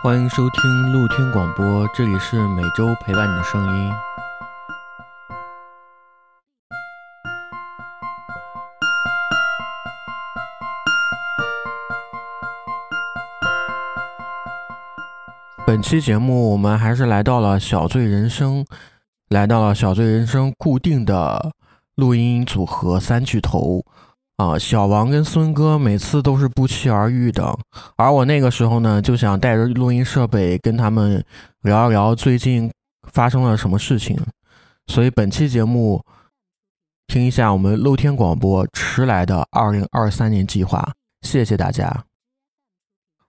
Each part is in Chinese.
欢迎收听露天广播，这里是每周陪伴你的声音。本期节目我们还是来到了小醉人生，来到了小醉人生固定的录音组合三巨头。啊，小王跟孙哥每次都是不期而遇的，而我那个时候呢，就想带着录音设备跟他们聊一聊最近发生了什么事情，所以本期节目听一下我们露天广播迟来的二零二三年计划，谢谢大家。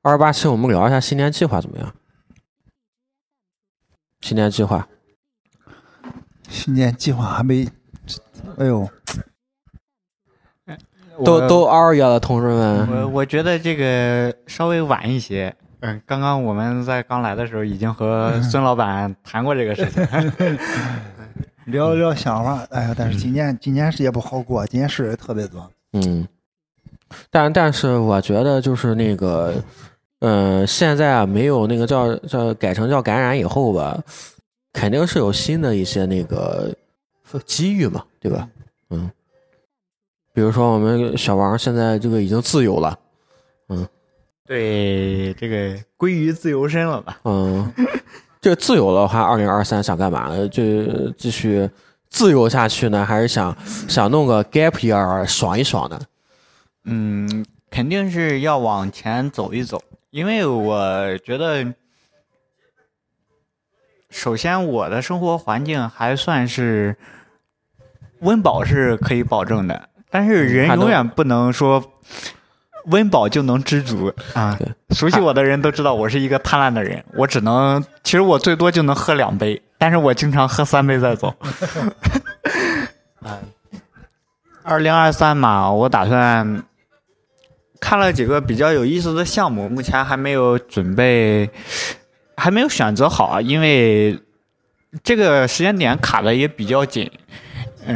二十八期我们聊一下新年计划怎么样？新年计划，新年计划还没，哎呦。都都二月了，同志们。我我觉得这个稍微晚一些。嗯，刚刚我们在刚来的时候已经和孙老板谈过这个事情，聊聊想法。哎呀，但是今年今年是也不好过，今年事也特别多。嗯，但但是我觉得就是那个，嗯，现在啊没有那个叫叫改成叫感染以后吧，肯定是有新的一些那个机遇嘛，对吧？嗯。比如说，我们小王现在这个已经自由了，嗯，对，这个归于自由身了吧？嗯，这个自由的话，二零二三想干嘛？就继续自由下去呢，还是想想弄个 gap year 爽一爽呢？嗯，肯定是要往前走一走，因为我觉得，首先我的生活环境还算是温饱是可以保证的。但是人永远不能说温饱就能知足啊！熟悉我的人都知道我是一个贪婪的人，我只能其实我最多就能喝两杯，但是我经常喝三杯再走。二零二三嘛，我打算看了几个比较有意思的项目，目前还没有准备，还没有选择好啊，因为这个时间点卡的也比较紧。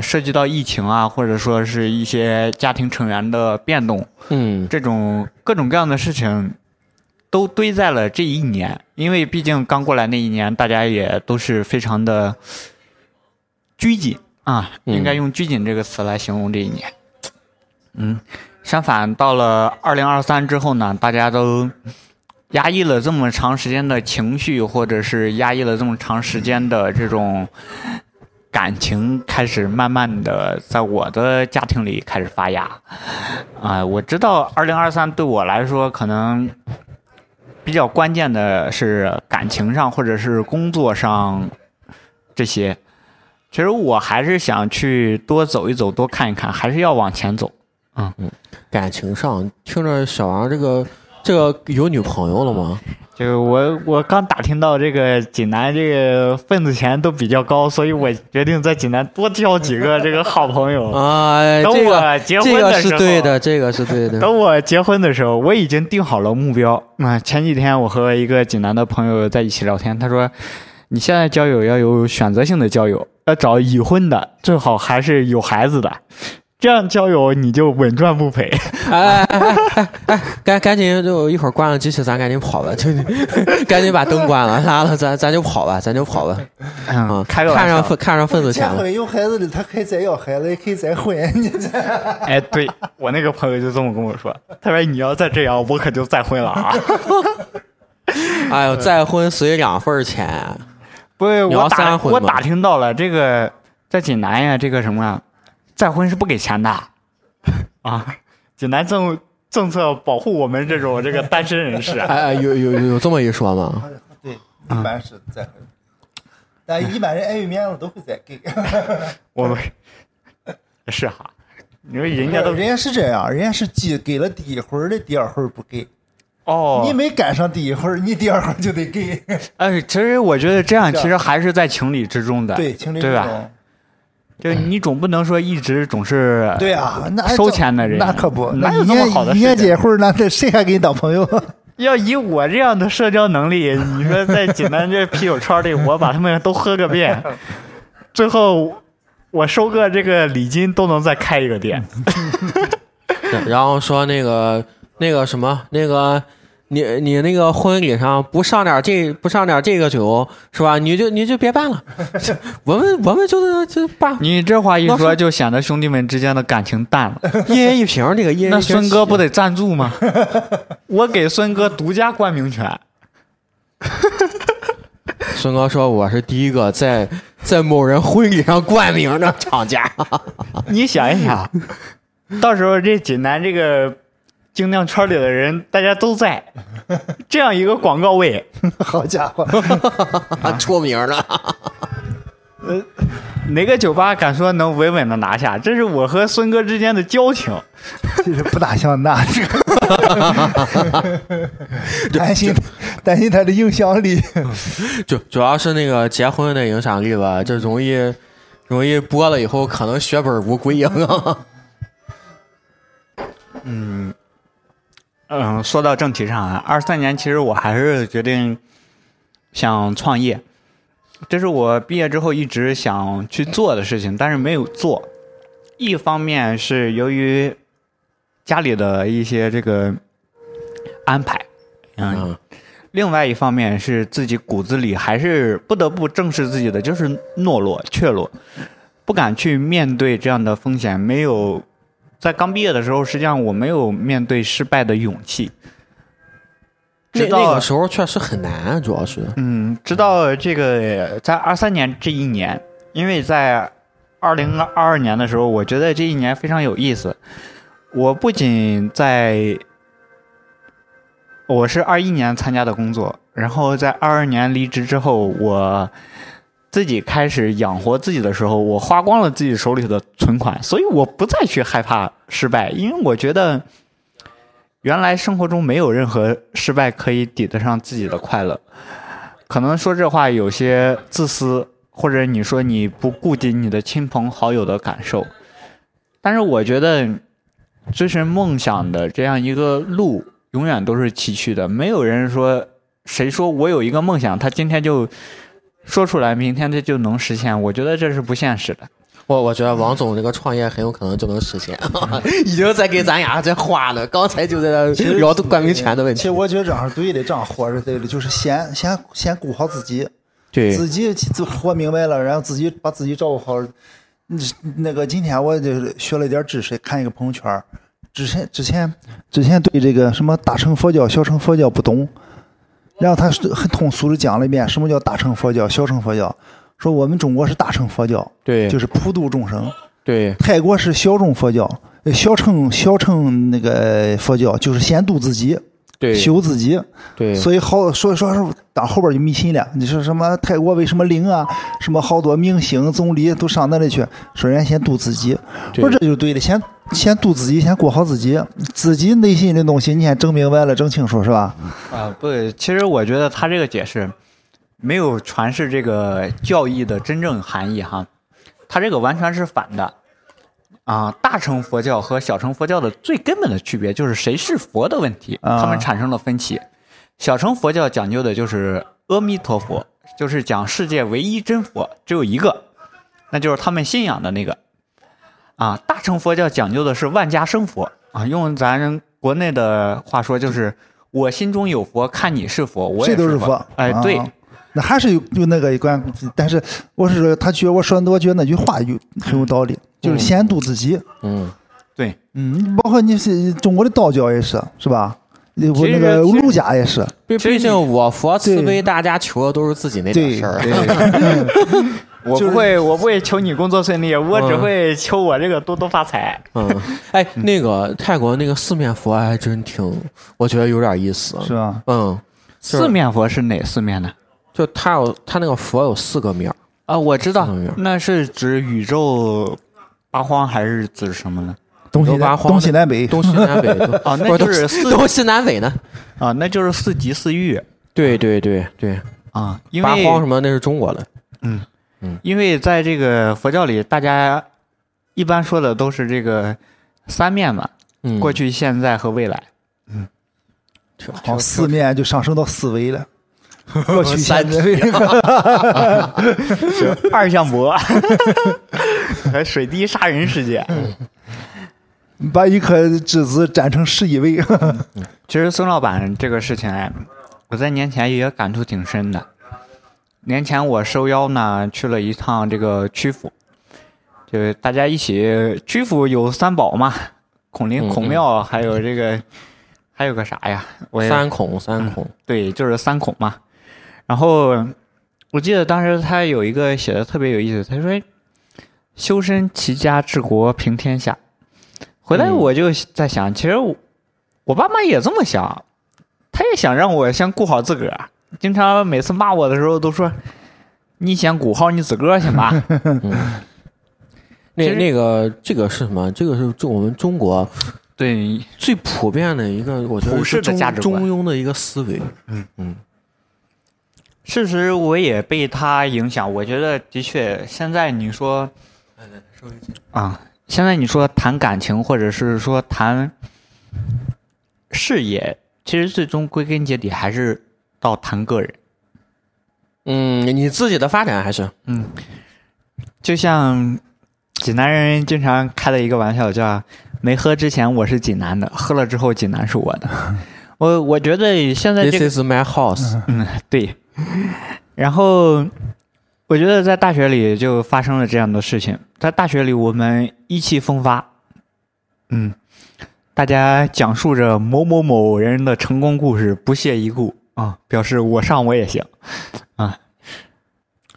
涉及到疫情啊，或者说是一些家庭成员的变动，嗯，这种各种各样的事情，都堆在了这一年。因为毕竟刚过来那一年，大家也都是非常的拘谨啊，应该用拘谨这个词来形容这一年。嗯，相反，到了二零二三之后呢，大家都压抑了这么长时间的情绪，或者是压抑了这么长时间的这种。感情开始慢慢的在我的家庭里开始发芽，啊，我知道二零二三对我来说可能比较关键的是感情上或者是工作上这些，其实我还是想去多走一走，多看一看，还是要往前走。嗯。嗯，感情上听着小王这个这个有女朋友了吗？就是我我刚打听到这个济南这个份子钱都比较高，所以我决定在济南多交几个这个好朋友啊。等我结婚的时候，这个是对的，这个是对的。等我结婚的时候，我已经定好了目标。啊，前几天我和一个济南的朋友在一起聊天，他说：“你现在交友要有选择性的交友，要找已婚的，最好还是有孩子的。”这样交友你就稳赚不赔。哎哎哎哎，赶赶紧就一会儿关了机器，咱赶紧跑吧，就 赶紧把灯关了，拉了，咱咱就跑吧，咱就跑吧。嗯，看上看上份子钱了。有孩子的他可以再要孩子，也可以再婚。哎，对我那个朋友就这么跟我说，他说你要再这样，我可就再婚了啊。哎呦，再婚随两份钱。不，我打我打听到了，这个在济南呀，这个什么。再婚是不给钱的，啊！济南政政策保护我们这种这个单身人士。哎，有有有这么一说吗？对，一般是再婚，但一般人碍于面子都会再给。我们是哈，因为人家都人家是这样，人家是给给了第一回的，第二回不给。哦，你没赶上第一回，你第二回就得给。哎，其实我觉得这样其实还是在情理之中的，对，情理之中。就你总不能说一直总是对啊，那收钱的人那可不，哪有这么好的？年结婚那谁还给你当朋友？要以我这样的社交能力，你说在济南这啤酒圈里，我把他们都喝个遍，最后我收个这个礼金都能再开一个店。然后说那个那个什么那个。你你那个婚礼上不上点这不上点这个酒是吧？你就你就别办了。我们我们就是就办你这话一说，就显得兄弟们之间的感情淡了。一人一瓶这个一人那一瓶孙哥不得得赞助吗？我给孙哥独家冠名权。孙哥说我是第一个在在某人婚礼上冠名的厂家。你想一想，到时候这济南这个精酿圈里的人，大家都在，这样一个广告位，好家伙，出名了。呃哪个酒吧敢说能稳稳的拿下？这是我和孙哥之间的交情。这是不大像那这个，担心担心他的影响力。主主要是那个结婚的影响力吧，这容易容易播了以后可能血本无归啊。嗯，说到正题上啊，二三年其实我还是决定想创业，这是我毕业之后一直想去做的事情，但是没有做。一方面是由于家里的一些这个安排，嗯，嗯另外一方面是自己骨子里还是不得不正视自己的，就是懦弱、怯懦，不敢去面对这样的风险。没有在刚毕业的时候，实际上我没有面对失败的勇气。那直到那个时候确实很难，主要是嗯，直到这个在二三年这一年，因为在二零二二年的时候，我觉得这一年非常有意思。我不仅在，我是二一年参加的工作，然后在二二年离职之后，我自己开始养活自己的时候，我花光了自己手里的存款，所以我不再去害怕失败，因为我觉得原来生活中没有任何失败可以抵得上自己的快乐。可能说这话有些自私，或者你说你不顾及你的亲朋好友的感受，但是我觉得追寻梦想的这样一个路永远都是崎岖的，没有人说谁说我有一个梦想，他今天就说出来，明天这就能实现，我觉得这是不现实的。我我觉得王总这个创业很有可能就能实现，已经在给咱俩在画了。刚才就在那聊冠名权的问题。其实我觉得这样是对的，这样活是对的，就是先先先顾好自己，对自己自活明白了，然后自己把自己照顾好。嗯那个今天我就是学了一点知识，看一个朋友圈，之前之前之前对这个什么大乘佛教、小乘佛教不懂，然后他是很通俗的讲了一遍什么叫大乘佛教、小乘佛教，说我们中国是大乘佛教，对。就是普度众生；对。泰国是小众佛教，呃小乘小乘那个佛教就是先度自己，对修自己。对，所以好，所以说是到后边就迷信了。你说什么泰国为什么灵啊？什么好多明星总理都上那里去，说人家先渡自己，对我说这就对了，先先渡自己，先过好自己，自己内心的东西，你先整明白了，整清楚是吧？啊，不，其实我觉得他这个解释没有诠释这个教义的真正含义哈，他这个完全是反的。啊，大乘佛教和小乘佛教的最根本的区别就是谁是佛的问题，啊他们产生了分歧。小乘佛教讲究的就是阿弥陀佛，就是讲世界唯一真佛只有一个，那就是他们信仰的那个。啊，大乘佛教讲究的是万家生佛啊，用咱国内的话说就是我心中有佛，看你是佛，我也是佛。哎，啊对，那还是有有那个关，但是我是说，他觉得我说，我觉得那句话有很有道理，就是先度自己。嗯，对，嗯，包括你是中国的道教也是，是吧？我那个儒家也是，毕毕竟我佛慈悲，大家求的都是自己那点事儿。对，我不会，我不会求你工作顺利，我只会求我这个多多发财。嗯，哎，那个泰国那个四面佛还真挺，我觉得有点意思。是吧？嗯，四面佛是哪四面呢？就他有他那个佛有四个面儿，啊，我知道那是指宇宙八荒还是指什么呢？东西东西南北，东西南北都 哦，那不就是东四东西南北呢。啊，那就是四极四域对对对对，啊，因八荒什么那是中国的。嗯嗯因为在这个佛教里，大家一般说的都是这个三面嘛，嗯，过去、现在和未来。嗯好，四面就上升到四维了。过去、三现在、未来，二向箔和水滴杀人事件。把一颗质子斩成十一位。其实孙老板这个事情哎，我在年前也感触挺深的。年前我受邀呢去了一趟这个曲阜，就大家一起曲阜有三宝嘛，孔林、嗯孔庙，还有这个还有个啥呀？我三孔三孔，对，就是三孔嘛。然后我记得当时他有一个写的特别有意思，他说：“修身齐家治国平天下。”回来嗯我就在想，其实我我爸妈也这么想，他也想让我先顾好自个儿。经常每次骂我的时候都说：“你先顾好你自个儿先吧。那其实那个这个是什么？这个是中我们中国”对，最普遍的一个，我觉得是中价值观中庸的一个思维。嗯嗯事实我也被他影响。我觉得的确，现在你说啊，现在你说谈感情，或者是说谈事业，其实最终归根结底还是到谈个人。嗯，你自己的发展还是嗯，就像济南人经常开的一个玩笑，叫“没喝之前我是济南的，喝了之后济南是我的 ”我我觉得现在这 This is my house。嗯，对。然后我觉得在大学里就发生了这样的事情，在大学里我们意气风发，嗯，大家讲述着某某某人的成功故事，不屑一顾。啊，表示我上我也行。啊。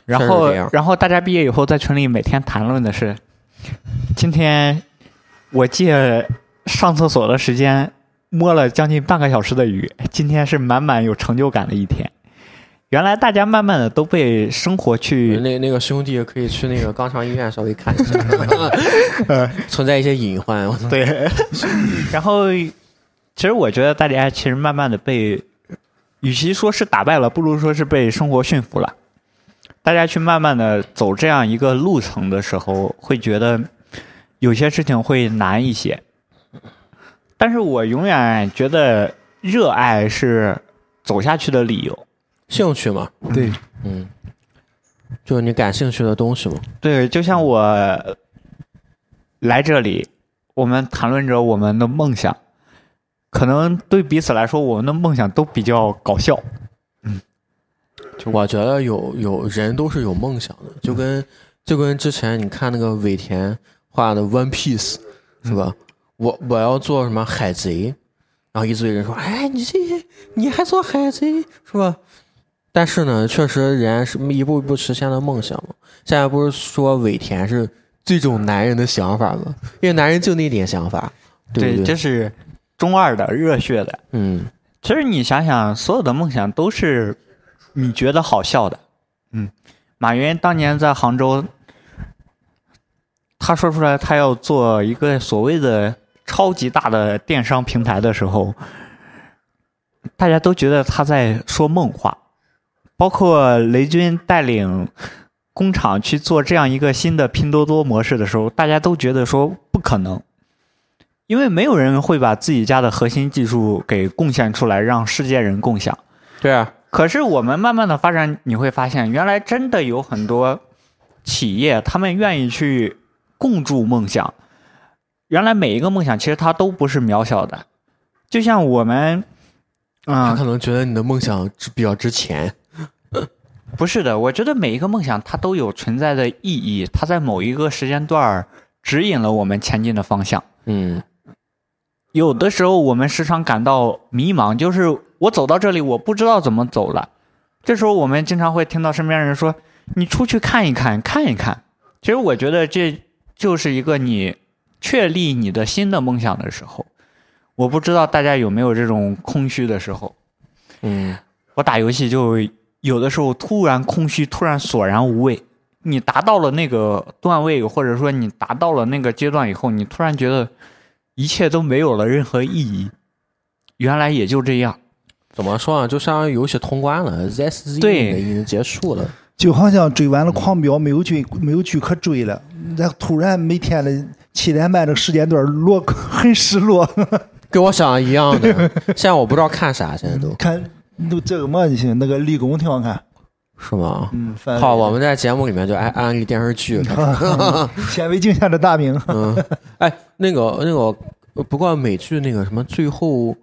然后然后大家毕业以后在群里每天谈论的是，今天我借上厕所的时间摸了将近半个小时的鱼，今天是满满有成就感的一天。原来大家慢慢的都被生活去那那个兄弟可以去那个肛肠医院稍微看一下，存在一些隐患。对，然后其实我觉得大家其实慢慢的被，与其说是打败了，不如说是被生活驯服了。大家去慢慢的走这样一个路程的时候，会觉得有些事情会难一些。但是我永远觉得热爱是走下去的理由。兴趣嘛，对，嗯，就是你感兴趣的东西嘛。对，就像我来这里，我们谈论着我们的梦想，可能对彼此来说，我们的梦想都比较搞笑。嗯就我觉得有有人都是有梦想的，就跟就跟之前你看那个尾田画的《One Piece》是吧？我我要做什么海贼，然后一堆人说：“哎，你这你还做海贼是吧？”但是呢，确实人家是一步一步实现了梦想嘛。现在不是说尾田是最种男人的想法吗？因为男人就那点想法，对不对？这是中二的、热血的。嗯，其实你想想，所有的梦想都是你觉得好笑的。嗯，马云当年在杭州，他说出来他要做一个所谓的超级大的电商平台的时候，大家都觉得他在说梦话。包括雷军带领工厂去做这样一个新的拼多多模式的时候，大家都觉得说不可能。因为没有人会把自己家的核心技术给贡献出来，让世界人共享。对啊，可是我们慢慢的发展，你会发现，原来真的有很多企业，他们愿意去共筑梦想。原来每一个梦想，其实它都不是渺小的。就像我们，嗯、他可能觉得你的梦想值比较值钱。不是的，我觉得每一个梦想它都有存在的意义，它在某一个时间段儿指引了我们前进的方向。嗯，有的时候我们时常感到迷茫，就是我走到这里，我不知道怎么走了。这时候我们经常会听到身边人说：“你出去看一看，看一看。”其实我觉得这就是一个你确立你的新的梦想的时候。我不知道大家有没有这种空虚的时候。嗯，我打游戏就有的时候突然空虚，突然索然无味。你达到了那个段位，或者说你达到了那个阶段以后，你突然觉得一切都没有了任何意义。原来也就这样。怎么说呢？就相当于游戏通关了，ZSZ 对已经结束了。就好像追完了狂飙，没有剧没有剧可追了，然后突然每天的七点半这个时间段落很失落。跟我想的一样的。现在我不知道看啥，现在都看都这个嘛就行，那个立功挺好看，是吗？嗯，好，我们在节目里面就安安利电视剧。显微镜下的大明，嗯，哎，那个那个，不过美剧那个什么最后，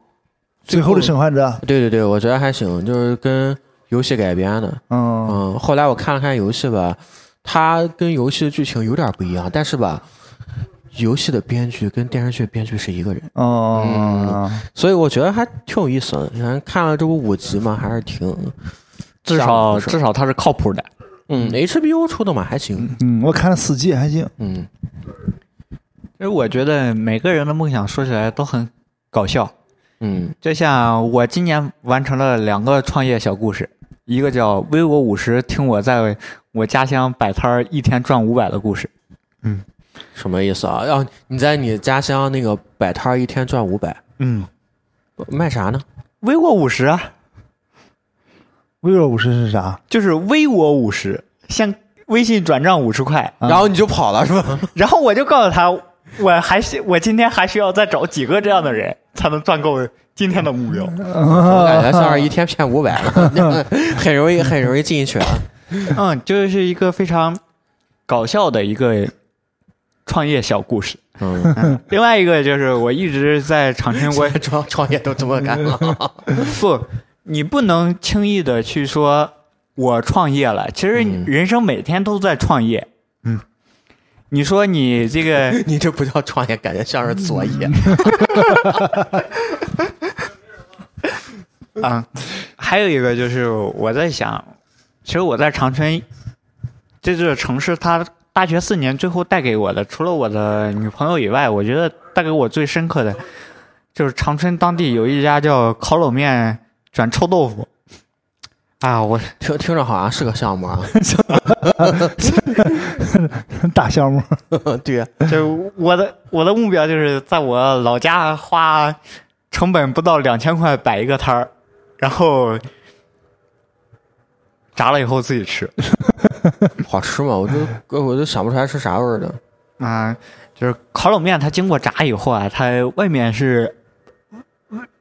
最后的生还者，对对对，我觉得还行，就是跟游戏改编的。嗯嗯，后来我看了看游戏吧，它跟游戏的剧情有点不一样，但是吧，游戏的编剧跟电视剧编剧是一个人，哦，所以我觉得还挺有意思的。你看看了这不五集嘛，还是挺至少至少他是靠谱的。嗯，HBO 出的嘛，还行。嗯，我看了四季还行，嗯因为我觉得每个人的梦想说起来都很搞笑，嗯就像我今年完成了两个创业小故事，一个叫“微我五十”，听我在我家乡摆摊儿一天赚五百的故事。什么意思啊？要你在你家乡那个摆摊儿一天赚五百，嗯，卖啥呢？？v 我五十啊，，v 我五十是啥？就是 v 我五十，像微信转账五十块，啊然后你就跑了是吧？然后我就告诉他，我还是我今天还需要再找几个这样的人，才能赚够今天的目标。我感觉像是一天骗五百，很容易很容易进去啊。嗯，就是一个非常搞笑的一个创业小故事。嗯，另外一个就是我一直在长春，我创创业都这么干了。不，你不能轻易的去说我创业了。其实嗯人生每天都在创业。嗯，你说你这个你这不叫创业，感觉像是作业。啊，还有一个就是我在想，其实我在长春这座城市，它大学四年最后带给我的，除了我的女朋友以外，我觉得带给我最深刻的，就是长春当地有一家叫烤冷面转臭豆腐。啊，我听听着好像是个项目啊。大项目，对呀，就我的我的目标就是在我老家花成本不到两千块摆一个摊儿，然后炸了以后自己吃。好吃吗？我就 我就想不出来是啥味儿的。啊、就是烤冷面，它经过炸以后啊，它外面是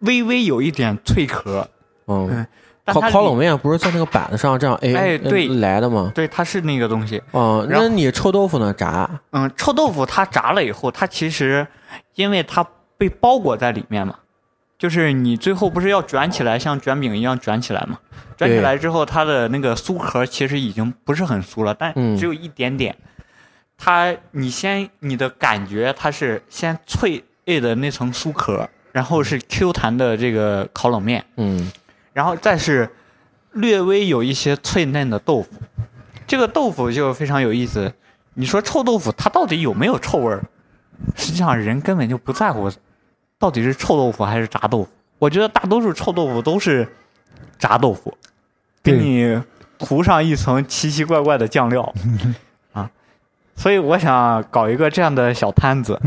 微微有一点脆壳，嗯嗯，烤烤冷面不是在那个板子上这样哎哎对来的吗？对，它是那个东西。嗯，那你臭豆腐呢？炸？嗯，臭豆腐它炸了以后，它其实因为它被包裹在里面嘛，就是你最后不是要卷起来，像卷饼一样卷起来嘛？卷起来之后，它的那个酥壳其实已经不是很酥了，但嗯只有一点点。它你先你的感觉它是先脆的那层酥壳，然后是 Q 弹的这个烤冷面，嗯然后再是略微有一些脆嫩的豆腐。这个豆腐就非常有意思。你说臭豆腐它到底有没有臭味儿？实际上人根本就不在乎到底是臭豆腐还是炸豆腐。我觉得大多数臭豆腐都是炸豆腐，给你涂上一层奇奇怪怪的酱料 啊。所以我想搞一个这样的小摊子，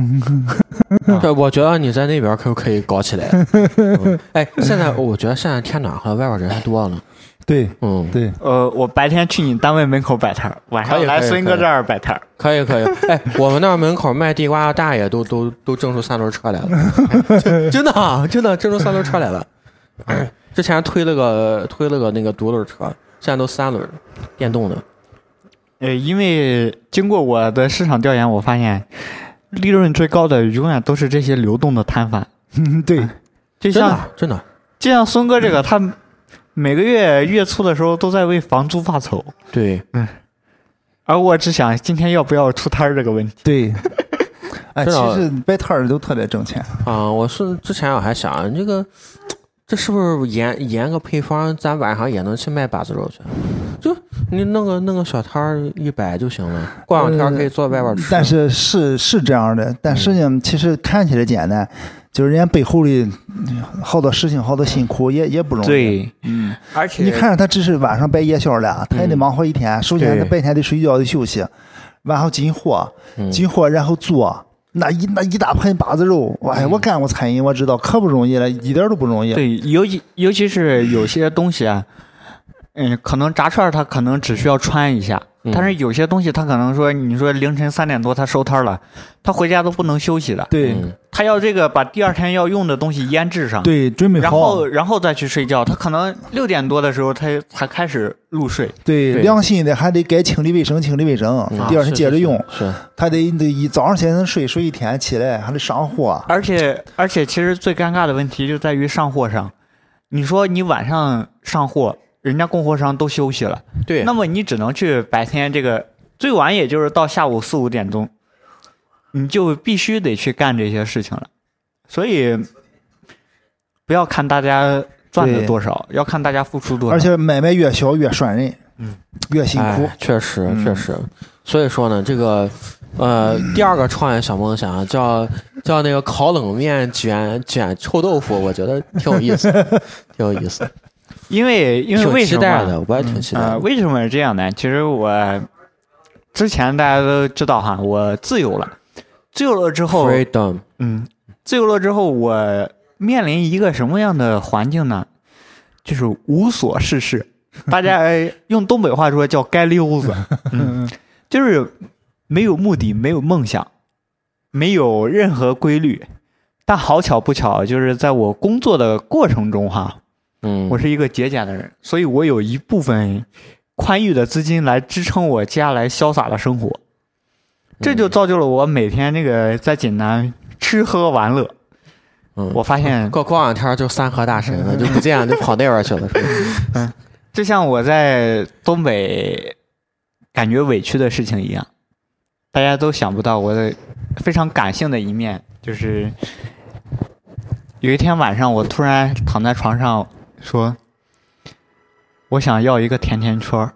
对，我觉得你在那边可不可以搞起来？嗯 哎，现在我觉得现在天暖和了，外边人还多了。对嗯，对，呃，我白天去你单位门口摆摊儿，晚上可以可以可以来孙哥这儿摆摊儿。可以可以。哎，我们那儿门口卖地瓜的大爷都都都挣出三轮车来了，真真的啊真的挣出三轮车来了。之前推了个推了个那个独轮车，现在都三轮，电动的。呃，因为经过我的市场调研，我发现利润最高的永远都是这些流动的摊贩，嗯 对，就真的像真的，就像孙哥这个，他每个月月初的时候都在为房租发愁，对，嗯而我只想今天要不要出摊儿这个问题。对，哎，其实摆摊儿都特别挣钱。啊，我是之前我还想这个，这是不是研研个配方，咱晚上也能去卖把子肉去？就你弄个弄个小摊儿一摆就行了，过两天可以坐外边吃。但是是是这样的，但实际上其实看起来简单，就是人家背后的好多事情、好多辛苦也也不容易。，对，嗯，而且你看着他只是晚上摆夜宵了，他也得嗯忙活一天。首先对他白天得睡觉得休息，晚上进货，嗯进货然后做。那一那一大盆把子肉，哎，我干过餐饮，我知道可不容易了，一点都不容易。对，尤其尤其是有些东西啊，嗯，可能炸串儿它可能只需要穿一下，嗯但是有些东西他可能说，你说凌晨三点多他收摊了，他回家都不能休息的，对。嗯他要这个把第二天要用的东西腌制上，对，准备然后，然后再去睡觉。他可能六点多的时候他才开始入睡，对，良心的还得该清理卫生清理卫生，嗯第二天接着用，是是他得得一早上先能睡睡一天，起来还得上货，而且而且其实最尴尬的问题就在于上货上。你说你晚上上货，人家供货商都休息了，对，那么你只能去白天这个最晚也就是到下午四五点钟，你就必须得去干这些事情了。所以不要看大家赚的多少，要看大家付出多少。而且买卖越小越拴人，嗯，越辛苦哎。确实嗯确实。所以说呢，这个呃，第二个创业小梦想叫 叫那个烤冷面卷卷臭豆腐，我觉得挺有意思，挺有意思，因为因为为什么的，我也挺期待呃，为什么是这样呢？其实我之前大家都知道哈，我自由了，自由了之后，Freedom，嗯，自由了之后，我面临一个什么样的环境呢？就是无所事事。大家 呃用东北话说叫“街溜子”，嗯，就是没有目的，没有梦想，没有任何规律。但好巧不巧，就是在我工作的过程中哈，嗯，我是一个节俭的人，所以我有一部分宽裕的资金来支撑我接下来潇洒的生活，这就造就了我每天那个在济南吃喝玩乐。嗯我发现，过过两天就三河大神了，就不见了，就跑那边去了，是吧？就像我在东北感觉委屈的事情一样，大家都想不到我的非常感性的一面，就是有一天晚上，我突然躺在床上说：“我想要一个甜甜圈儿。”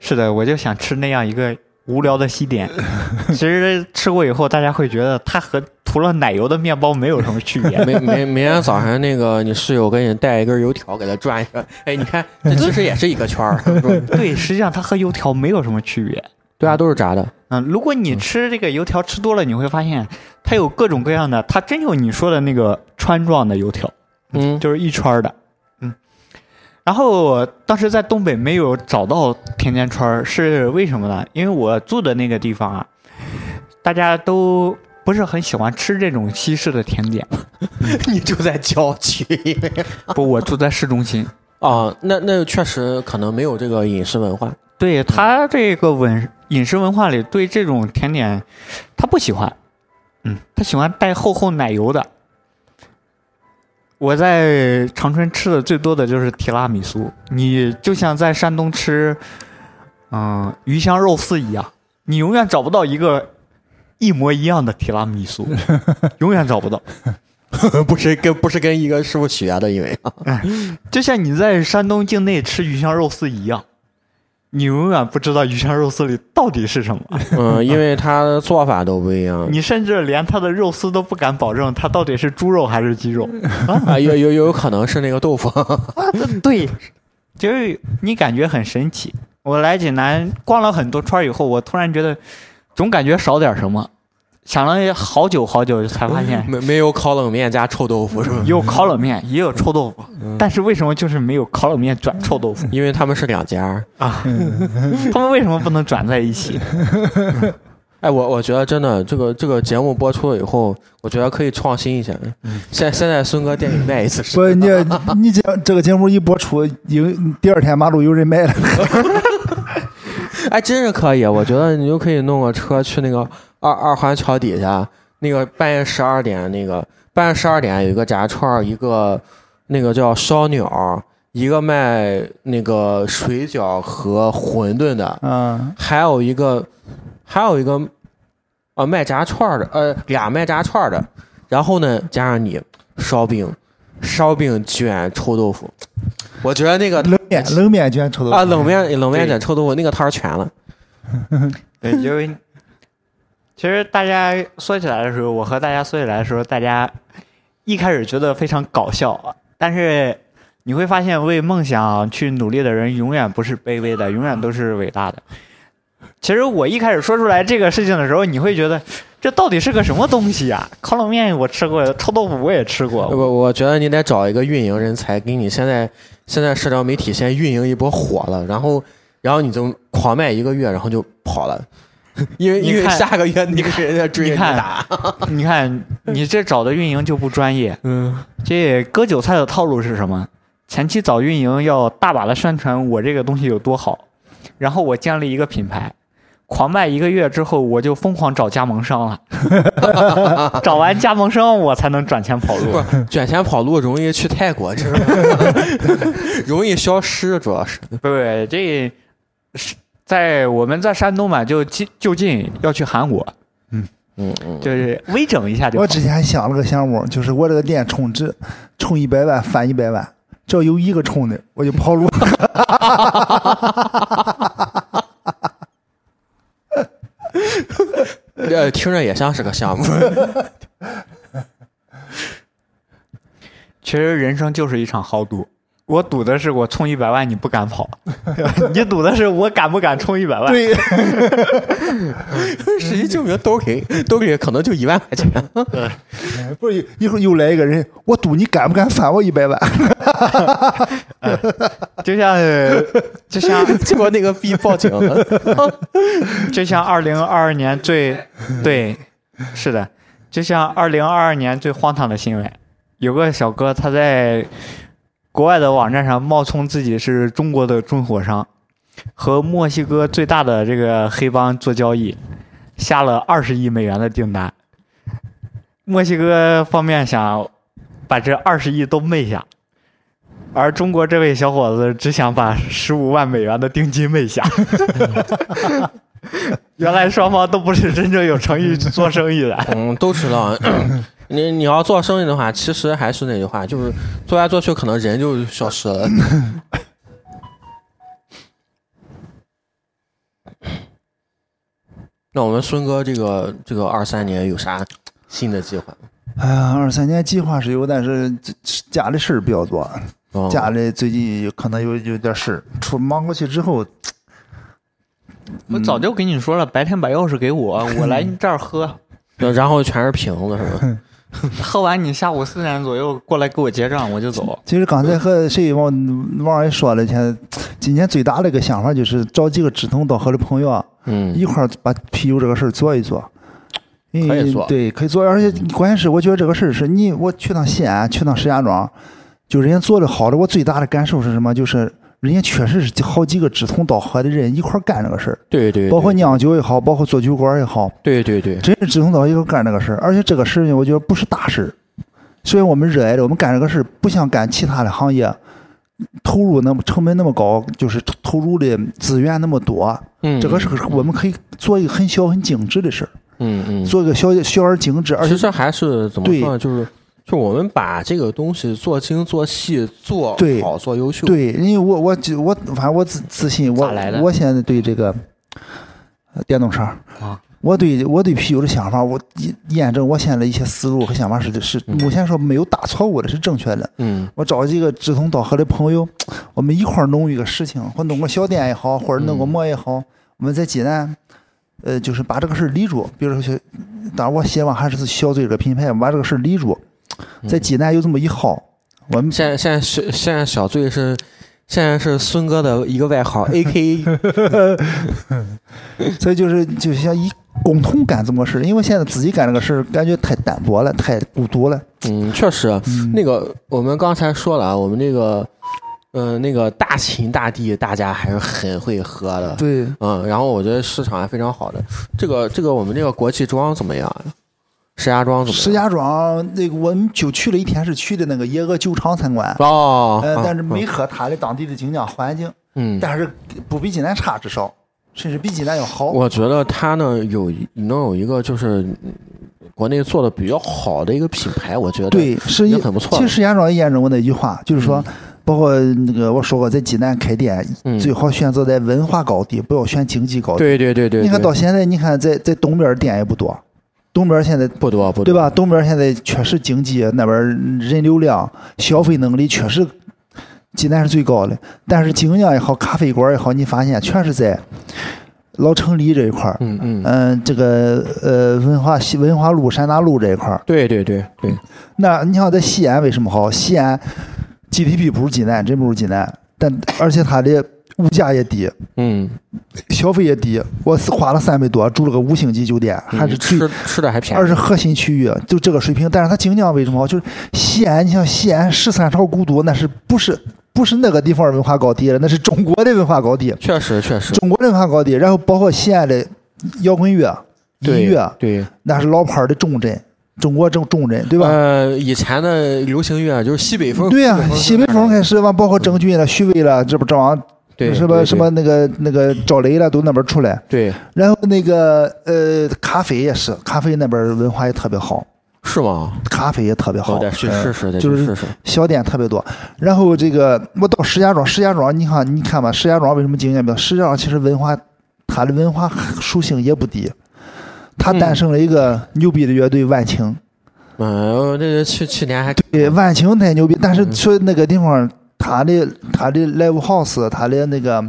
是的，我就想吃那样一个无聊的西点。其实吃过以后，大家会觉得它和涂了奶油的面包没有什么区别。每每每天早上那个你室友给你带一根油条给他转一下，哎，你看这其实也是一个圈儿，对，实际上它和油条没有什么区别。对啊，都是炸的。嗯，如果你吃这个油条吃多了，你会发现它有各种各样的，它真有你说的那个川状的油条，嗯，就是一圈儿的。嗯，然后我当时在东北没有找到甜甜圈儿，是为什么呢？因为我住的那个地方啊，大家都不是很喜欢吃这种西式的甜点。你住在郊区，不，我住在市中心。哦，那那确实可能没有这个饮食文化。对他这个文饮食文化里，对这种甜点他不喜欢，嗯，他喜欢带厚厚奶油的。我在长春吃的最多的就是提拉米苏，你就像在山东吃，嗯、鱼香肉丝一样，你永远找不到一个一模一样的提拉米苏，永远找不到。不是跟不是跟一个师傅学的，因为就像你在山东境内吃鱼香肉丝一样，你永远不知道鱼香肉丝里到底是什么。嗯，因为它的做法都不一样你甚至连它的肉丝都不敢保证它到底是猪肉还是鸡肉。啊，有有有可能是那个豆腐。对，就是你感觉很神奇。我来济南逛了很多圈儿以后，我突然觉得总感觉少点什么，想了好久好久，才发现 没没有烤冷面加臭豆腐是吧？有烤冷面，也有臭豆腐，但是为什么就是没有烤冷面转臭豆腐因为他们是两家。啊？他们为什么不能转在一起？哎，我我觉得真的，这个这个节目播出了以后，我觉得可以创新一下。现现在孙哥店里卖一次是不，你你这这个节目一播出，有第二天马路有人卖了。哎，真是可以，我觉得你就可以弄个车去那个二二环桥底下，那个半夜十二点那个半夜十二点有一个炸串，一个那个叫烧鸟，一个卖那个水饺和馄饨的，嗯，还有一个还有一个呃卖炸串儿的，呃俩卖炸串儿的，然后呢加上你烧饼，烧饼卷臭豆腐，我觉得那个冷面冷面卷臭豆腐啊冷面冷面卷臭豆腐那个摊儿全了。对，因为其实大家说起来的时候，我和大家说起来的时候，大家一开始觉得非常搞笑，啊但是你会发现，为梦想去努力的人永远不是卑微的，永远都是伟大的。其实我一开始说出来这个事情的时候，你会觉得这到底是个什么东西呀、烤冷面我吃过，臭豆腐我也吃过，我我觉得你得找一个运营人才，给你现在现在社交媒体先运营一波火了，然后然后你就狂卖一个月，然后就跑了，因为因为下个月那个人家追看打，你看你这找的运营就不专业，嗯，这割韭菜的套路是什么？前期找运营要大把的宣传我这个东西有多好，然后我建立一个品牌，狂卖一个月之后，我就疯狂找加盟商了，找完加盟商我才能转钱跑路。卷钱跑路容易去泰国，知道吗？容易消失，主要是。不不，这是在我们在山东嘛，就近就近要去韩国，嗯嗯嗯，就是微整一下就。我之前还想了个项目，就是我这个店充值，充一百万返一百万，只要有一个充的，我就跑路。呃，听着也像是个项目。其实人生就是一场豪赌，我赌的是我充一百万你不敢跑，你赌的是我敢不敢充一百万。对，实际证明兜里兜里可能就一万块钱。不是一会儿又来一个人，我赌你敢不敢返我一百万？就像 就像结果那个逼报警了。就像二零二二年最对，是的，就像二零二二年最荒唐的新闻，有个小哥他在国外的网站上冒充自己是中国的中火商，和墨西哥最大的这个黑帮做交易，下了二十亿美元的订单。墨西哥方面想把这二十亿都昧下，而中国这位小伙子只想把十五万美元的定金昧下。原来双方都不是真正有诚意做生意的。嗯，都知道。你你要做生意的话，其实还是那句话，就是做来做去，可能人就消失了。那我们孙哥这个这个二三年有啥新的计划？哎呀，二三年计划是有，但是家里事儿比较多，哦家里最近可能有有点事儿，出忙过去之后，我早就跟你说了，白天把钥匙给我，我来你这儿喝，然后全是瓶子是吧？喝完你下午四点左右过来给我结账，我就走。其实刚才和谁王王也说了，前今年最大的一个想法就是找几个志同道合的朋友啊，嗯一块儿把啤酒这个事儿做一做。可以做对，可以做，而且关键是我觉得这个事儿是你我去趟西安，去趟石家庄，就人家做的好的，我最大的感受是什么？就是人家确实是好几个志同道合的人一块干这个事儿，对对，包括酿酒也好，包括做酒馆也好，对对对，真是志同道合一块干这个事儿。而且这个事儿呢，我觉得不是大事儿，虽然我们热爱的，我们干这个事儿不像干其他的行业。投入那么成本那么高，就是投投入的资源那么多，嗯，这个是我们可以做一个很小很精致的事儿，嗯嗯，做一个小小而精致，而且其实还是怎么对说呢？就是就我们把这个东西做精做细做对好做优秀。对，因为我我就我反正我自自信，我来我现在对这个呃电动车啊，我对我对啤酒的想法，我验验证我现在的一些思路和想法是是目前说没有大错误的，是正确的。嗯我找几个志同道合的朋友，我们一块儿弄一个事情，或弄个小店也好，或者弄个馍也好，我们在济南，呃，就是把这个事儿立住。比如说小，当然我希望还是小醉这个品牌把这个事儿立住，在济南有这么一号，我们现在现在小现在小醉是现在是孙哥的一个外号 A K，所以就是就想一共同干这么个事，因为现在自己干这个事感觉太单薄了，太孤独了。嗯，确实，那个我们刚才说了啊，我们那个嗯、那个大秦大地，大家还是很会喝的。对，嗯，然后我觉得市场还非常好的。这个这个我们这个国际庄怎么样啊？石家庄怎么？石家庄那个我们就去了一天，是去的那个野鹅酒厂参观，哦，但是没喝它的当地的精酿环境，嗯，但是不比济南差，至少甚至比济南要好。我觉得它呢有能有一个就是嗯国内做的比较好的一个品牌，我觉得对，是很不错其实石家庄也验证我那句话，就是说，包括那个我说过，在济南开店，嗯最好选择在文化高地，不要选经济高地。对对对对，你看到现在，你看在在东边店也不多，东边现在不多不多，对吧？东边现在确实经济那边人流量、消费能力确实济南是最高的，但是精酿也好，咖啡馆也好，你发现全是在老城里这一块儿，嗯嗯，嗯，这个呃文化西文化路、山大路这一块儿。对对对对，那你像在西安为什么好？西安 GDP 不如济南，真不如济南，但而且它的物价也低，嗯，消费也低。我是花了三百多住了个五星级酒店，还是最吃吃的还便宜，而是核心区域，就这个水平。但是它精酿为什么好？就是西安，你像西安十三朝古都，那是不是不是那个地方文化高地了？那是中国的文化高地，确实确实，中国的文化高地。然后包括西安的摇滚乐、音乐，对，那是老牌的重镇，中国重重镇，对吧？呃，以前的流行乐就是西北风，对呀、西北风开始完，包括郑钧了、许巍了，这不这玩意儿对什么什么那个那个赵雷了，都那边出来。对，然后那个呃，咖啡也是，咖啡那边文化也特别好，是吗？咖啡也特别好，我得去呃试试，得就是。小店特别多。然后这个我到石家庄，石家庄你看你看吧，石家庄为什么经验比较？石家庄其实文化它的文化属性也不低，它嗯诞生了一个牛逼的乐队万青。嗯，这个去去年还对，万青太牛逼，但是嗯说那个地方，它的他的 live house，他的那个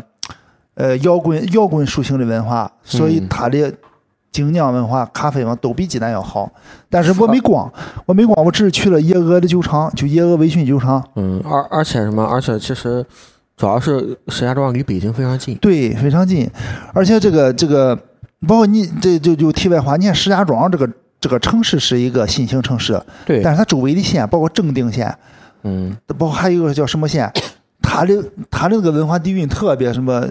呃摇滚摇滚属性的文化，所以嗯它的精酿文化、咖啡嘛都比济南要好。但是我没逛，我没逛，我只是去了野鹅的酒厂，就野鹅微醺酒厂，嗯，而而且什么？而且其实主要是石家庄离北京非常近。对，非常近，而且这个这个，包括你这就就题外话，你看石家庄这个这个城市是一个新兴城市，对但，是它周围的县，包括正定县，嗯，包括还有一个叫什么县，它的它的那个文化底蕴特别什么，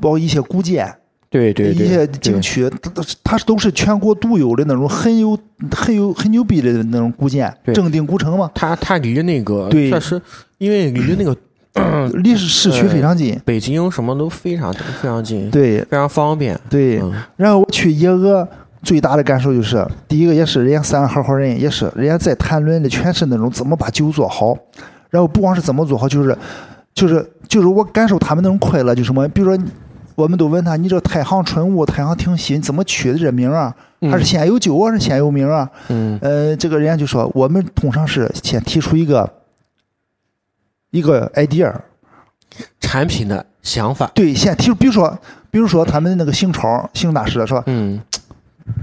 包括一些古建、对对对，一些景区，它它都是全国独有的那种很有很有很牛逼的那种古建，正定古城嘛，它它离那个对确实，因为离那个离市区非常近。北京什么都非常非常近，对非常方便。对，嗯然后我去野鹅，最大的感受就是，第一个也是人家三个合伙人，也是人家在谈论的全是那种怎么把酒做好，然后不光是怎么做好，就是就是就是我感受他们那种快乐，就什么，比如说我们都问他，你这太行春雾、太行挺新怎么取的这名啊？还是先有酒啊，还是先有名啊？嗯。呃，这个人家就说，我们通常是先提出一个一个 idea，产品的想法，对，先提出，比如说比如说他们那个邢超邢大师说，嗯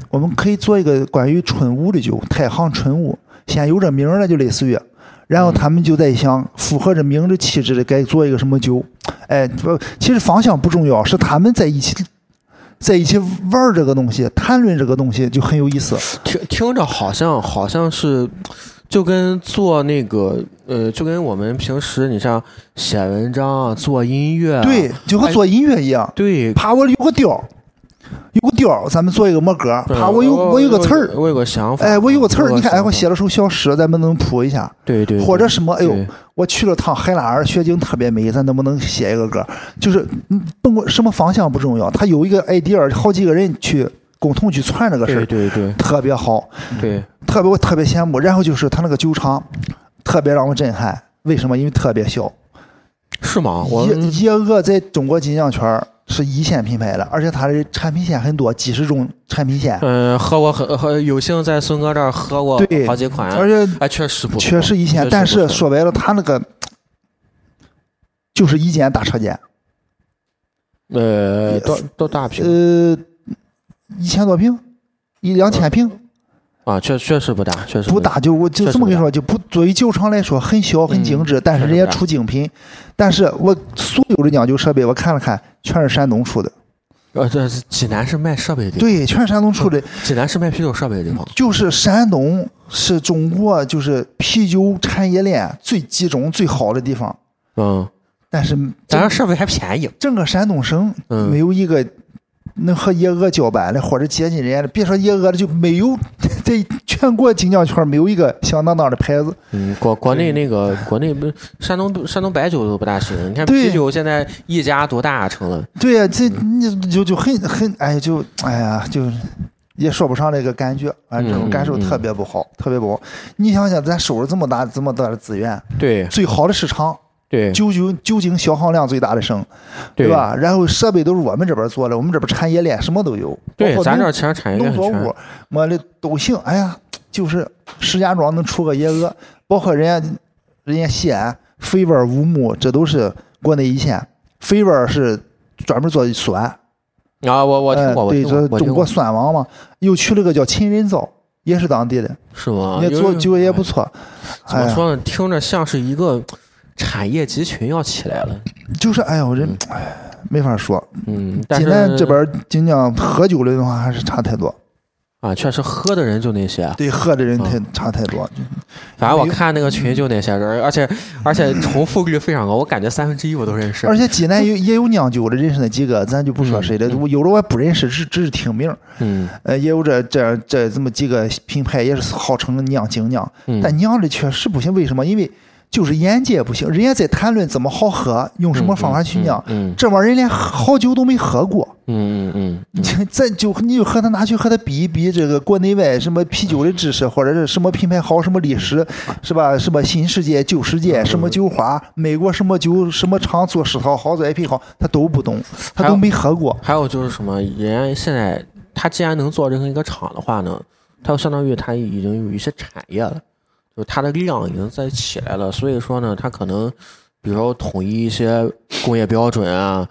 我们可以做一个关于春雾的酒，太行春雾，先有这名儿了，就类似于，然后他们就在想，符合这名儿的气质的该做一个什么酒，哎，不，其实方向不重要，是他们在一起，在一起玩儿这个东西，谈论这个东西就很有意思。听听着好像好像是，就跟做那个呃，就跟我们平时你像写文章啊、做音乐、啊，对，就和做音乐一样，对，怕我有个调儿，有个调儿，咱们做一个么歌儿，怕我有我有个词儿，我有个想法，哎，我有个词儿，你看，哎，我写，了首小诗，咱们能谱一下，对对，或者什么，哎呦，我去了趟海拉尔，雪景特别美，咱能不能写一个歌？就是，嗯，甭管什么方向不重要，他有一个 idea，好几个人去共同去传这个事儿，对对特别好，对，特别我特别羡慕。然后就是他那个酒厂，特别让我震撼。为什么？因为特别小。是吗？我野野鹅在中国金酿圈儿是一线品牌的，而且它的产品线很多，几十种产品线，嗯，喝过很和有幸在孙哥这儿喝过对好几款，而且哎，确实不确实一线。确但是说白了，他那个就是一间大车间。呃，多多大平呃，一千多平，一两千平，啊？确确实不大，确实不大。就我就这么跟你说，就不作为酒厂来说，很小很精致，但是人家出精品。但是我所有的酿酒设备我看了看，全是山东出的，呃，这是济南是卖设备的地方，对，全是山东出的。济南是卖啤酒设备的地方。就是山东是中国就是啤酒产业链最集中最好的地方，嗯，但是整咱这设备还便宜。整个山东省嗯没有一个能和野鹅叫板的或者接近人家的，别说野鹅了，就没有在全国金奖圈没有一个响当当的牌子。嗯，国国内那个国内不山东山东白酒都不大行，你看对啤酒现在一家多大成了？对呀、这嗯你就就很很哎，就哎呀，就也说不上那个感觉，反正这种感受特别不好，特别不好。你想想，咱收了这么大这么大的资源，对最好的市场，对酒精酒精消耗量最大的省，对？吧？然后设备都是我们这边做的，我们这边产业链什么都有，包对，括咱这儿其实产业链很全农作物。么的都行。哎呀，就是石家庄能出个野鹅，包括人家人家西安肥味儿五木，这都是国内一线。肥味儿是专门做酸，啊，我我听哎过，我对，听过，这中国酸王嘛，又去了个叫秦人造，也是当地的，是吗？人家做酒也不。错。怎么哎说呢？听着像是一个产业集群要起来了。就是哎呦，人哎没法说。嗯，但济是南这边精酿喝酒的话还是差太多，啊，确实喝的人就那些。对喝的人啊太差太多。反正我看那个群就那些人，而且而且重复率非常高，我感觉三分之一我都认识而。且济南有也有酿酒的，认识那几个，咱就不说谁了，有的我不认识，只只是听名儿。嗯呃，也有这这这这么几个品牌，也是号称酿精酿，嗯，但酿的确实不行。为什么？因为就是眼界不行，人家在谈论怎么好喝，用什么方法去酿，嗯这玩意儿人连好酒都没喝过。嗯嗯嗯嗯咱就你就和他拿去和他比一比，这个国内外什么啤酒的知识，或者是什么品牌好，什么历史，是吧？什么新世界、旧世界，什么酒花，美国什么酒什么厂做世涛好，做 IP 好，他都不懂，他都没喝过。还有就是什么，人家现在他既然能做这么一个厂的话呢，他就相当于他已经有一些产业了，就是它的量已经在起来了，所以说呢，它可能比如说统一一些工业标准啊。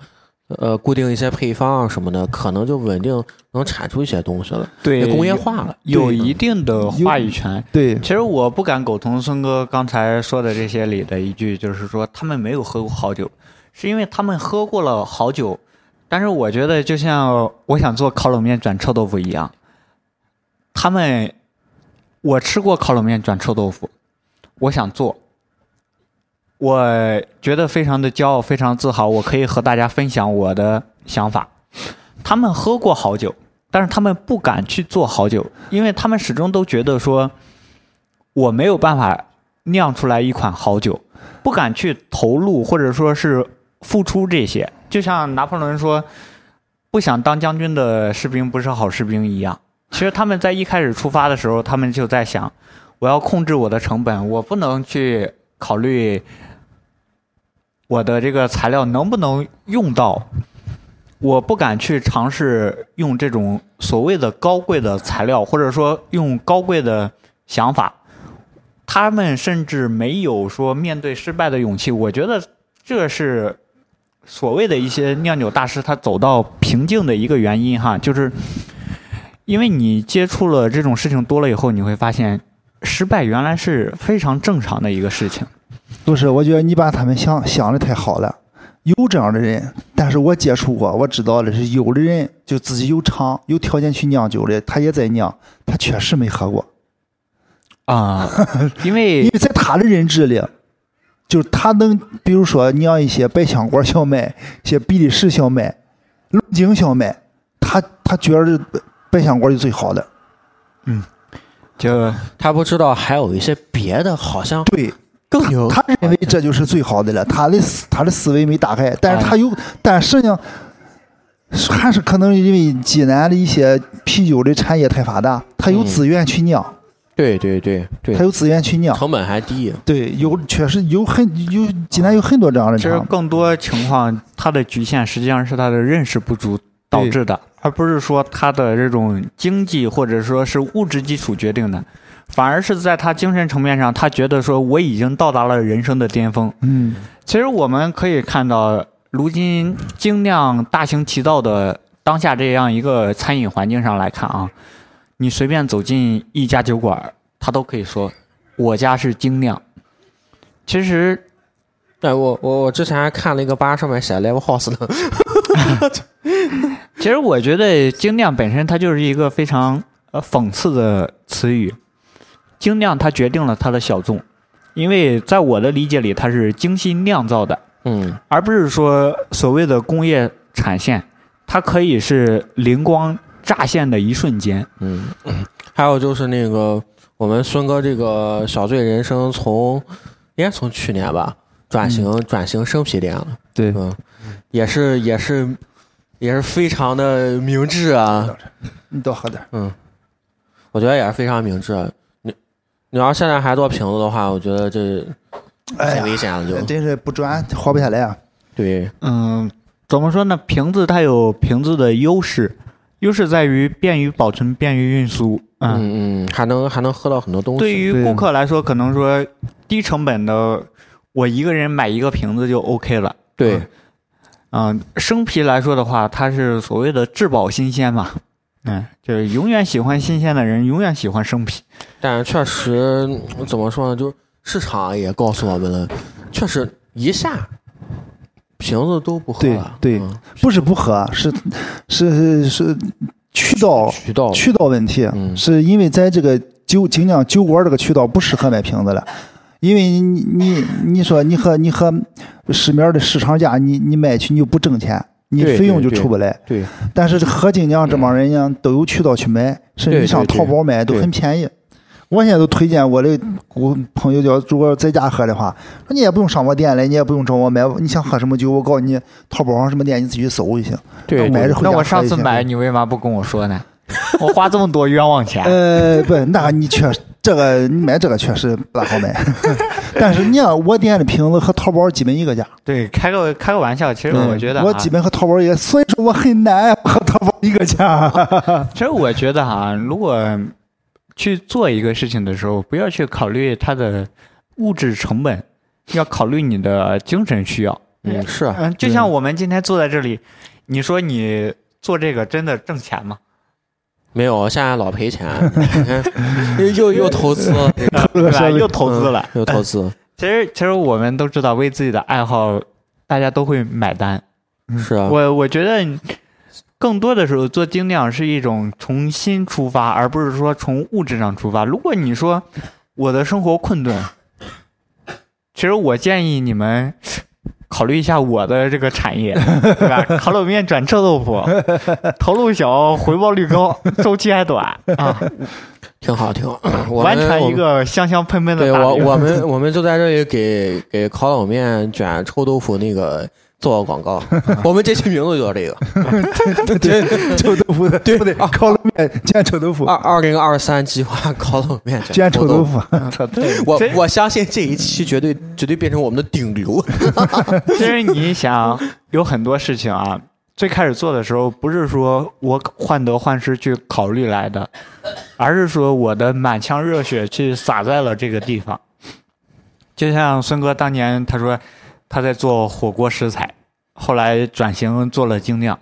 呃，固定一些配方啊什么的，可能就稳定能产出一些东西了，对工业化了。有一定的话语权。对，其实我不敢苟同孙哥刚才说的这些里的一句，就是说他们没有喝过好酒，是因为他们喝过了好酒。但是我觉得，就像我想做烤冷面转臭豆腐一样，他们我吃过烤冷面转臭豆腐，我想做，我觉得非常的骄傲，非常自豪，我可以和大家分享我的想法。他们喝过好酒，但是他们不敢去做好酒，因为他们始终都觉得说，我没有办法酿出来一款好酒，不敢去投入或者说是付出这些。就像拿破仑说，不想当将军的士兵不是好士兵一样。其实他们在一开始出发的时候，他们就在想，我要控制我的成本，我不能去考虑我的这个材料能不能用到。我不敢去尝试用这种所谓的高贵的材料，或者说用高贵的想法。他们甚至没有说面对失败的勇气。我觉得这是所谓的一些酿酒大师他走到瓶颈的一个原因哈，就是因为你接触了这种事情多了以后，你会发现失败原来是非常正常的一个事情。不是，我觉得你把他们想想的太好了。有这样的人，但是我接触过，我知道的是，有的人就自己有厂、有条件去酿酒的，他也在酿，他确实没喝过，啊，因因为为在他的认知里，就是他能，比如说酿一些百香果小麦、一些比利时小麦、龙井小麦，他他觉得百香果是最好的。嗯就他不知道还有一些别的，好像对，更牛。他认为这就是最好的了，他的思他的思维没打开，但是他有，但实际上还是可能因为济南的一些啤酒的产业太发达，他有嗯资源去酿，对对对对他，有资源去酿。成本还低。对，有确实有很有济南有很多这样的其实，更多情况，它的局限实际上是他的认识不足导致的，而不是说他的这种经济或者说是物质基础决定的，反而是在他精神层面上，他觉得说我已经到达了人生的巅峰。嗯，其实我们可以看到，如今精酿大行其道的当下这样一个餐饮环境上来看啊，你随便走进一家酒馆，他都可以说我家是精酿。其实对我我我之前还看了一个吧，上面写 Live House 呢。其实我觉得精酿本身它就是一个非常呃讽刺的词语，精酿它决定了它的小众，因为在我的理解里，它是精心酿造的，嗯。而不是说所谓的工业产线，它可以是灵光乍现的一瞬间。嗯，还有就是那个我们孙哥这个小醉人生从应该从去年吧转型、转型生啤店了。对。嗯，也是也是也是非常的明智啊。你多喝点。嗯，我觉得也是非常明智。你你要现在还做瓶子的话，我觉得这很哎呀危险了就。真是不转活不下来啊！对，嗯，怎么说呢？瓶子它有瓶子的优势，优势在于便于保存、便于运输。嗯，嗯嗯，还能还能喝到很多东西。对于顾客来说，可能说低成本的，我一个人买一个瓶子就 OK 了。对，嗯，生啤来说的话，它是所谓的质保新鲜嘛。嗯，就是永远喜欢新鲜的人，永远喜欢生啤。但是确实嗯怎么说呢？就是市场也告诉我们了，确实一下瓶子都不喝对了。对嗯不是不喝，是是是渠道渠道渠道问题，嗯是因为在这个酒精酿酒馆这个渠道不适合卖瓶子了，因为你你你说你和你和市面的市场价你你卖去你就不挣钱，你费用就出不来。对，但是喝精酿这帮人呢都有渠道去买，甚至你上淘宝买都很便宜。我现在都推荐我的我朋友叫，如果在家喝的话，说你也不用上我店来，你也不用找我买，你想喝什么酒，我告诉你，淘宝上什么店你自己去搜就行。对对买着回家那我上次买，你为嘛不跟我说呢？我花这么多冤枉钱。呃，不，那你确实这个你买这个确实不大好买，但是你看我店的瓶子和淘宝基本一个价，对，开个开个玩笑，其实嗯我觉得、啊，我基本和淘宝也，所以说我很难和淘宝一个价。其实我觉得哈、如果去做一个事情的时候，不要去考虑它的物质成本，要考虑你的精神需要。嗯是啊，嗯，就像我们今天坐在这里，你说你做这个真的挣钱吗？没有，现在老赔钱，又又投资，对吧？又投资了。又投资，其实，其实我们都知道，为自己的爱好，大家都会买单。是啊，我我觉得，更多的时候做精酿是一种从心出发，而不是说从物质上出发。如果你说我的生活困顿，其实我建议你们考虑一下我的这个产业，对吧？烤冷面转臭豆腐，投入小，回报率高，周期还短啊，挺好挺好，完成一个香香喷喷的对我。我们我们就在这里给给烤冷面卷臭豆腐那个做个广告，我们这期名字就叫这个。对臭豆腐的，对不对？烤冷面煎臭豆腐二，二零二三计划烤冷面煎臭豆腐。我我相信这一期绝对绝对变成我们的顶流。其实你想，有很多事情啊，最开始做的时候，不是说我患得患失去考虑来的，而是说我的满腔热血去洒在了这个地方。就像孙哥当年他说他在做火锅食材，后来转型做了精酿。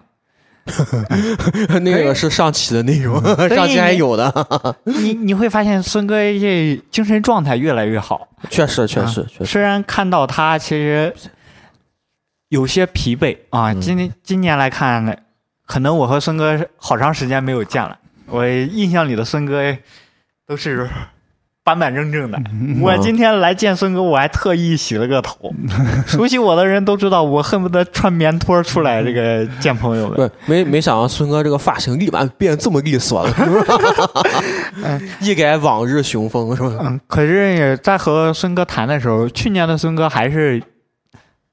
那个是上期的内容，上期还有的。你你会发现孙哥这精神状态越来越好。确实确实确实，虽然看到他其实有些疲惫啊，嗯今年今年来看，可能我和孙哥好长时间没有见了。我印象里的孙哥都是板板正正的。嗯我今天来见孙哥，我还特意洗了个头。熟悉我的人都知道，我恨不得穿棉拖出来这个见朋友们。不没没想到孙哥这个发型立马变这么利索了，是吧 一改往日雄风是吧？嗯，可是也在和孙哥谈的时候，去年的孙哥还是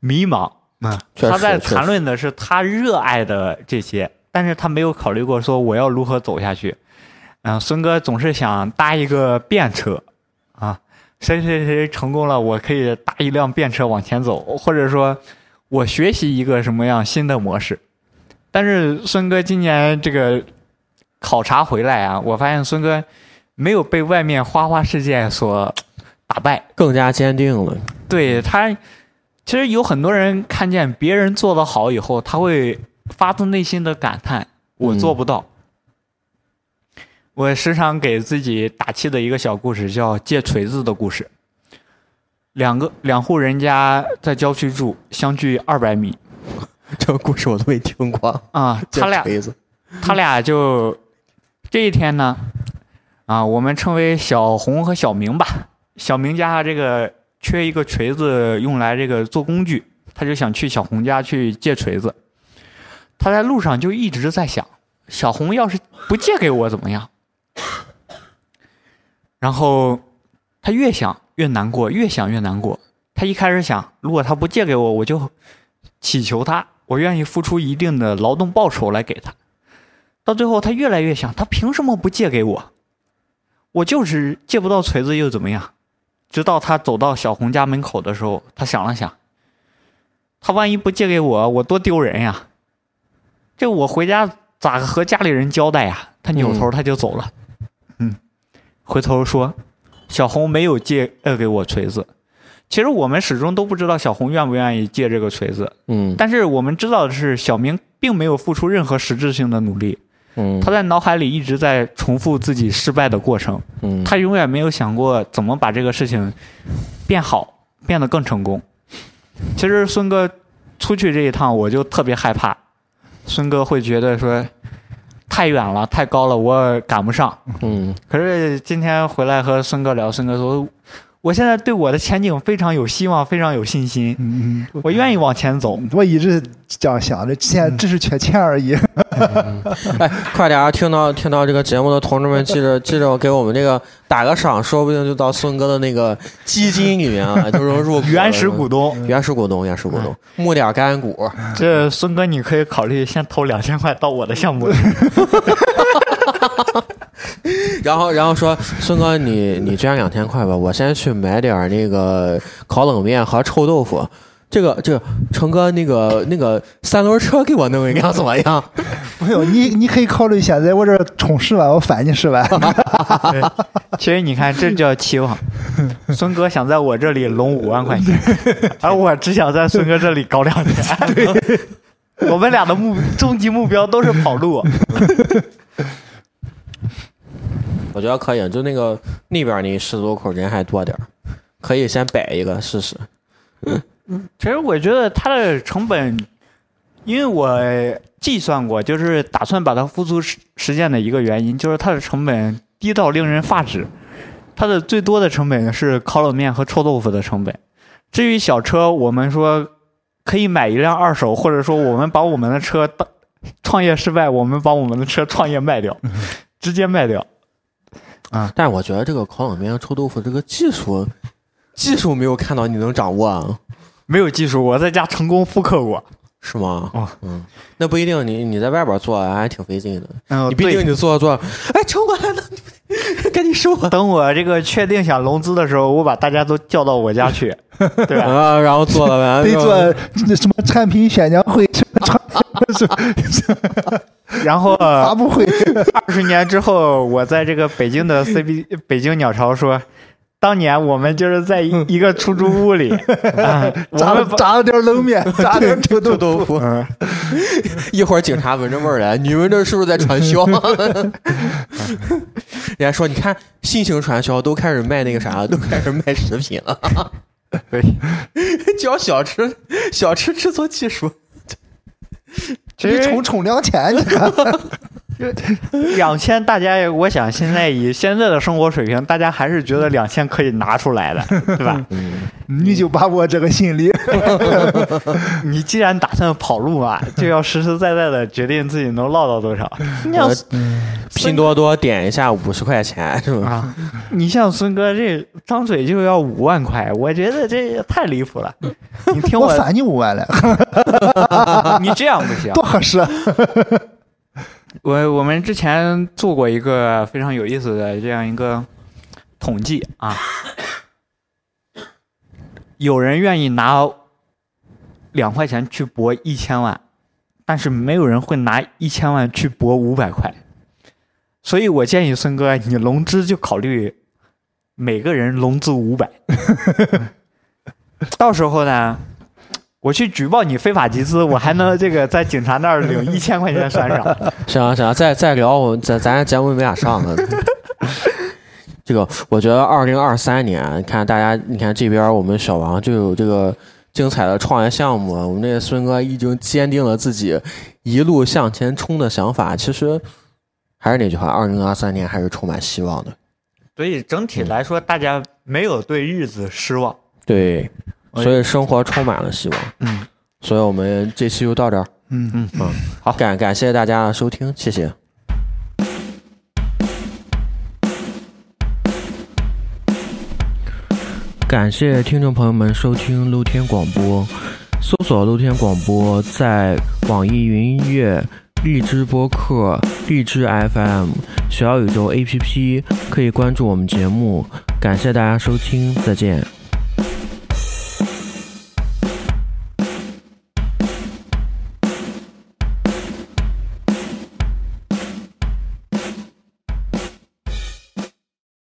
迷茫啊。他在谈论的是他热爱的这些，但是他没有考虑过说我要如何走下去。嗯、孙哥总是想搭一个便车啊，谁谁谁成功了，我可以搭一辆便车往前走，或者说我学习一个什么样新的模式。但是孙哥今年这个考察回来啊，我发现孙哥没有被外面花花世界所打败。更加坚定了。对他，其实有很多人看见别人做得好以后，他会发自内心的感叹：“我做不到。我时常给自己打气的一个小故事叫借锤子的故事。两个两户人家在郊区住，相距二百米 这个故事我都没听过。啊，他俩他俩就这一天呢，啊，我们称为小红和小明吧。小明家这个缺一个锤子用来这个做工具，他就想去小红家去借锤子。他在路上就一直在想，小红要是不借给我怎么样？然后他越想越难过，越想越难过。他一开始想，如果他不借给我，我就祈求他，我愿意付出一定的劳动报酬来给他。到最后，他越来越想，他凭什么不借给我？我就是借不到锤子又怎么样？直到他走到小红家门口的时候，他想了想，他万一不借给我，我多丢人呀！这我回家咋和家里人交代呀？他扭头他就走了，嗯，回头说，小红没有借呃给我锤子。其实我们始终都不知道小红愿不愿意借这个锤子，嗯。但是我们知道的是，小明并没有付出任何实质性的努力，嗯。他在脑海里一直在重复自己失败的过程，嗯，他永远没有想过怎么把这个事情变好，变得更成功。其实孙哥出去这一趟，我就特别害怕，孙哥会觉得说太远了，太高了，我赶不上。嗯，可是今天回来和孙哥聊，孙哥说，我现在对我的前景非常有希望，非常有信心，嗯我愿意往前走。嗯，我一直这样想着，现在只是缺钱而已。哎，快点啊！听到听到这个节目的同志们，记着 记着给我们这个打个赏，说不定就到孙哥的那个基金里面啊，就能入原始股东，原始股东，原始股东，募点干股。这孙哥你可以考虑先投两千块到我的项目里。然后然后说孙哥，你你捐两千块吧，我先去买点儿那个烤冷面和臭豆腐。这个这个成哥那个那个三轮车给我弄一辆怎么样？不用，你你可以考虑现在我这儿充十万，我返你十万。其实你看，这叫期望。孙哥想在我这里拢五万块钱，而我只想在孙哥这里搞两千。我们俩的目终极目标都是跑路。我觉得可以，就那个那边那十字路口人还多点儿，可以先摆一个试试。嗯其实我觉得它的成本，因为我计算过，就是打算把它付诸实实践的一个原因，就是它的成本低到令人发指。它的最多的成本是烤冷面和臭豆腐的成本。至于小车，我们说可以买一辆二手，或者说我们把我们的车当 创业失败，我们把我们的车创业卖掉，直接卖掉。但是我觉得这个烤冷面、臭豆腐这个技术，技术没有看到你能掌握啊，没有技术，我在家成功复刻过。是吗？哦嗯，那不一定，你你在外边做还挺费劲的。嗯你毕竟你做着做着，哎，成过来了，赶紧收啊！等我这个确定想融资的时候，我把大家都叫到我家去，对吧？啊，然后做了完，得做那什么产品宣讲会、然后发布会，二十年之后，我在这个北京的 CB 北京鸟巢说，当年我们就是在一一个出租屋里，啊炸了炸了点冷面，炸了点臭豆腐。臭豆腐。嗯一会儿警察闻着味儿来，你们这是不是在传销？人家说，你看新型传销都开始卖那个啥了，都开始卖食品了，对，教小吃小吃制作技术。一其实充充两千，你看，两千，大家我想现在以现在的生活水平，大家还是觉得两千可以拿出来的，对吧？嗯，你就把握这个心理。你既然打算跑路啊，就要实实在在的决定自己能落到多少。你像我拼多多点一下五十块钱是吧？啊，你像孙哥这张嘴就要五万块，我觉得这也太离谱了。你听我，我返你五万了，你这样不行多。合适。我我们之前做过一个非常有意思的这样一个统计啊，有人愿意拿两块钱去博一千万，但是没有人会拿一千万去博五百块。所以我建议孙哥，你融资就考虑每个人融资五百，到时候呢，我去举报你非法集资，我还能这个在警察那儿领 一千块钱悬赏。行啊行啊，再再聊，我咱咱节目没法上了。这个我觉得二零二三年，看大家，你看这边我们小王就有这个精彩的创业项目，我们这个孙哥已经坚定了自己一路向前冲的想法。其实还是那句话，二零二三年还是充满希望的。所以整体来说，大家没有对日子失望。对，所以生活充满了希望。嗯，所以我们这期就到这儿。嗯嗯嗯，好，感感谢大家的收听，谢谢。感谢听众朋友们收听露天广播，搜索露天广播在网易云音乐、荔枝播客、荔枝 FM、小宇宙 APP 可以关注我们节目。感谢大家收听，再见。